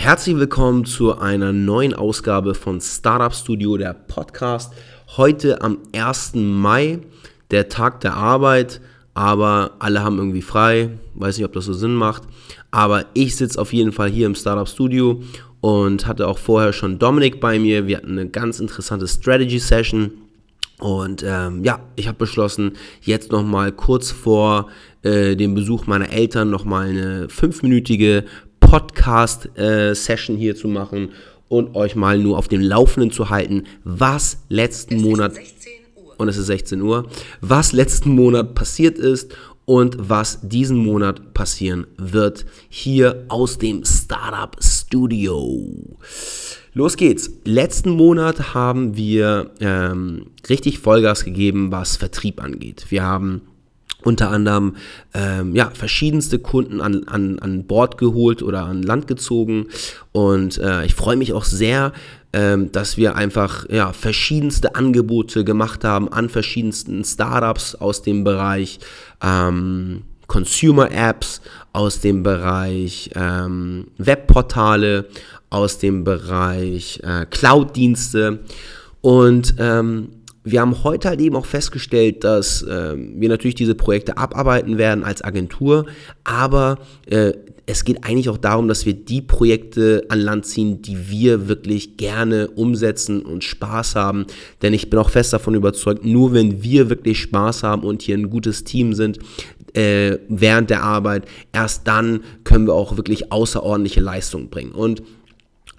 Herzlich willkommen zu einer neuen Ausgabe von Startup Studio, der Podcast. Heute am 1. Mai, der Tag der Arbeit, aber alle haben irgendwie frei. Weiß nicht, ob das so Sinn macht. Aber ich sitze auf jeden Fall hier im Startup Studio und hatte auch vorher schon Dominik bei mir. Wir hatten eine ganz interessante Strategy Session. Und ähm, ja, ich habe beschlossen, jetzt nochmal kurz vor äh, dem Besuch meiner Eltern nochmal eine fünfminütige Podcast-Session äh, hier zu machen und euch mal nur auf dem Laufenden zu halten, was letzten es Monat und es ist 16 Uhr, was letzten Monat passiert ist und was diesen Monat passieren wird hier aus dem Startup Studio. Los geht's. Letzten Monat haben wir ähm, richtig Vollgas gegeben, was Vertrieb angeht. Wir haben unter anderem ähm, ja, verschiedenste Kunden an, an, an Bord geholt oder an Land gezogen. Und äh, ich freue mich auch sehr, ähm, dass wir einfach ja, verschiedenste Angebote gemacht haben an verschiedensten Startups aus dem Bereich ähm, Consumer Apps, aus dem Bereich ähm, Webportale, aus dem Bereich äh, Cloud-Dienste. Und ähm, wir haben heute halt eben auch festgestellt, dass äh, wir natürlich diese Projekte abarbeiten werden als Agentur, aber äh, es geht eigentlich auch darum, dass wir die Projekte an Land ziehen, die wir wirklich gerne umsetzen und Spaß haben. Denn ich bin auch fest davon überzeugt, nur wenn wir wirklich Spaß haben und hier ein gutes Team sind, äh, während der Arbeit, erst dann können wir auch wirklich außerordentliche Leistungen bringen. Und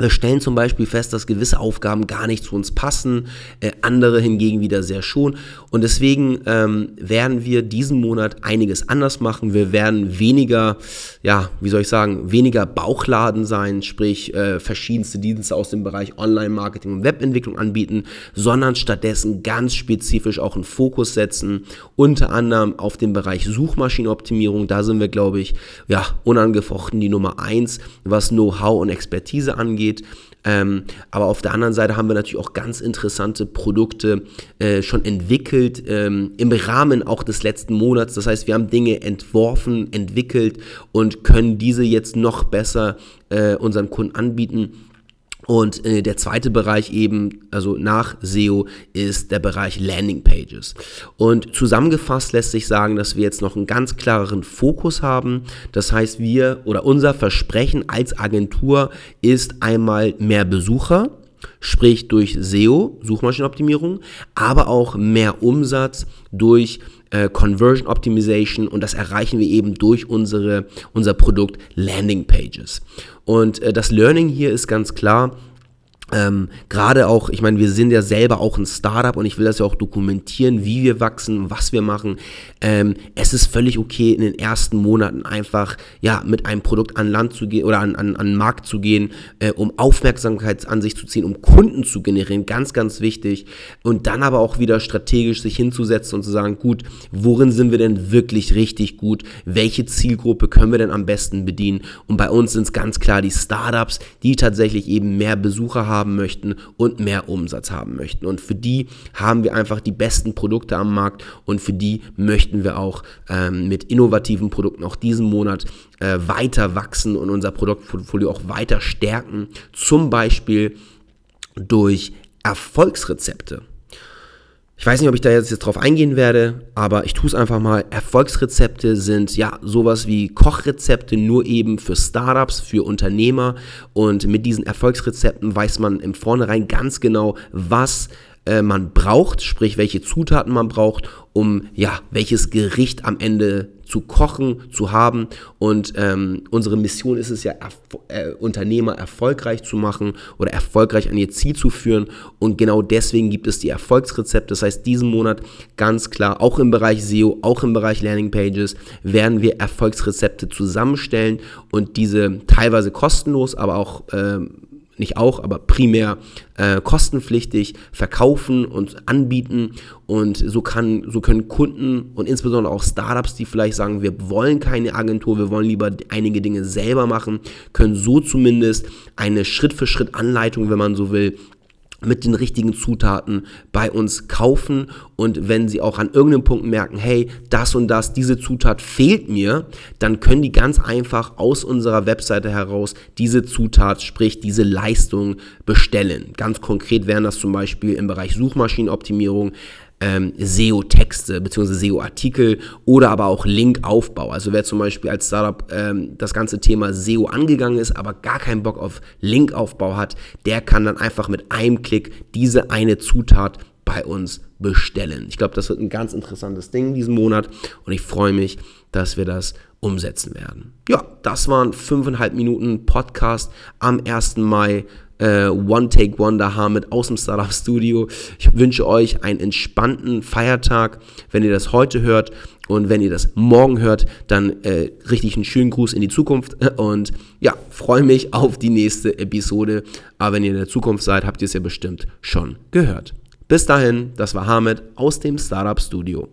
wir stellen zum Beispiel fest, dass gewisse Aufgaben gar nicht zu uns passen, äh, andere hingegen wieder sehr schon. Und deswegen ähm, werden wir diesen Monat einiges anders machen. Wir werden weniger, ja, wie soll ich sagen, weniger Bauchladen sein, sprich äh, verschiedenste Dienste aus dem Bereich Online-Marketing und Webentwicklung anbieten, sondern stattdessen ganz spezifisch auch einen Fokus setzen, unter anderem auf den Bereich Suchmaschinenoptimierung. Da sind wir, glaube ich, ja, unangefochten die Nummer eins, was Know-how und Expertise angeht geht. Ähm, aber auf der anderen Seite haben wir natürlich auch ganz interessante Produkte äh, schon entwickelt ähm, im Rahmen auch des letzten Monats. Das heißt, wir haben Dinge entworfen, entwickelt und können diese jetzt noch besser äh, unseren Kunden anbieten. Und äh, der zweite Bereich eben, also nach SEO, ist der Bereich Landing Pages. Und zusammengefasst lässt sich sagen, dass wir jetzt noch einen ganz klareren Fokus haben. Das heißt, wir oder unser Versprechen als Agentur ist einmal mehr Besucher, sprich durch SEO, Suchmaschinenoptimierung, aber auch mehr Umsatz durch äh, Conversion Optimization und das erreichen wir eben durch unsere, unser Produkt Landing Pages. Und äh, das Learning hier ist ganz klar, ähm, Gerade auch, ich meine, wir sind ja selber auch ein Startup und ich will das ja auch dokumentieren, wie wir wachsen, was wir machen. Ähm, es ist völlig okay, in den ersten Monaten einfach ja mit einem Produkt an Land zu gehen oder an, an, an den Markt zu gehen, äh, um Aufmerksamkeit an sich zu ziehen, um Kunden zu generieren. Ganz, ganz wichtig. Und dann aber auch wieder strategisch sich hinzusetzen und zu sagen, gut, worin sind wir denn wirklich richtig gut? Welche Zielgruppe können wir denn am besten bedienen? Und bei uns sind es ganz klar die Startups, die tatsächlich eben mehr Besucher haben haben möchten und mehr Umsatz haben möchten. Und für die haben wir einfach die besten Produkte am Markt und für die möchten wir auch ähm, mit innovativen Produkten auch diesen Monat äh, weiter wachsen und unser Produktportfolio auch weiter stärken. Zum Beispiel durch Erfolgsrezepte. Ich weiß nicht, ob ich da jetzt, jetzt drauf eingehen werde, aber ich tue es einfach mal. Erfolgsrezepte sind ja sowas wie Kochrezepte, nur eben für Startups, für Unternehmer. Und mit diesen Erfolgsrezepten weiß man im Vornherein ganz genau, was äh, man braucht, sprich welche Zutaten man braucht, um ja welches Gericht am Ende zu kochen, zu haben. Und ähm, unsere Mission ist es ja, Erf äh, Unternehmer erfolgreich zu machen oder erfolgreich an ihr Ziel zu führen. Und genau deswegen gibt es die Erfolgsrezepte. Das heißt, diesen Monat ganz klar, auch im Bereich SEO, auch im Bereich Landing Pages, werden wir Erfolgsrezepte zusammenstellen und diese teilweise kostenlos, aber auch ähm, nicht auch, aber primär äh, kostenpflichtig verkaufen und anbieten. Und so, kann, so können Kunden und insbesondere auch Startups, die vielleicht sagen, wir wollen keine Agentur, wir wollen lieber einige Dinge selber machen, können so zumindest eine Schritt-für-Schritt-Anleitung, wenn man so will, mit den richtigen Zutaten bei uns kaufen und wenn sie auch an irgendeinem Punkt merken, hey, das und das, diese Zutat fehlt mir, dann können die ganz einfach aus unserer Webseite heraus diese Zutat, sprich diese Leistung bestellen. Ganz konkret wären das zum Beispiel im Bereich Suchmaschinenoptimierung ähm, SEO-Texte bzw. SEO-Artikel oder aber auch Linkaufbau. Also wer zum Beispiel als Startup ähm, das ganze Thema SEO angegangen ist, aber gar keinen Bock auf Linkaufbau hat, der kann dann einfach mit einem Klick diese eine Zutat bei uns bestellen. Ich glaube, das wird ein ganz interessantes Ding diesen Monat und ich freue mich, dass wir das umsetzen werden. Ja, das waren fünfeinhalb Minuten Podcast am 1. Mai äh, One Take Wonder Hamid aus dem Startup Studio. Ich wünsche euch einen entspannten Feiertag, wenn ihr das heute hört. Und wenn ihr das morgen hört, dann äh, richtig einen schönen Gruß in die Zukunft. Und ja, freue mich auf die nächste Episode. Aber wenn ihr in der Zukunft seid, habt ihr es ja bestimmt schon gehört. Bis dahin, das war Hamid aus dem Startup Studio.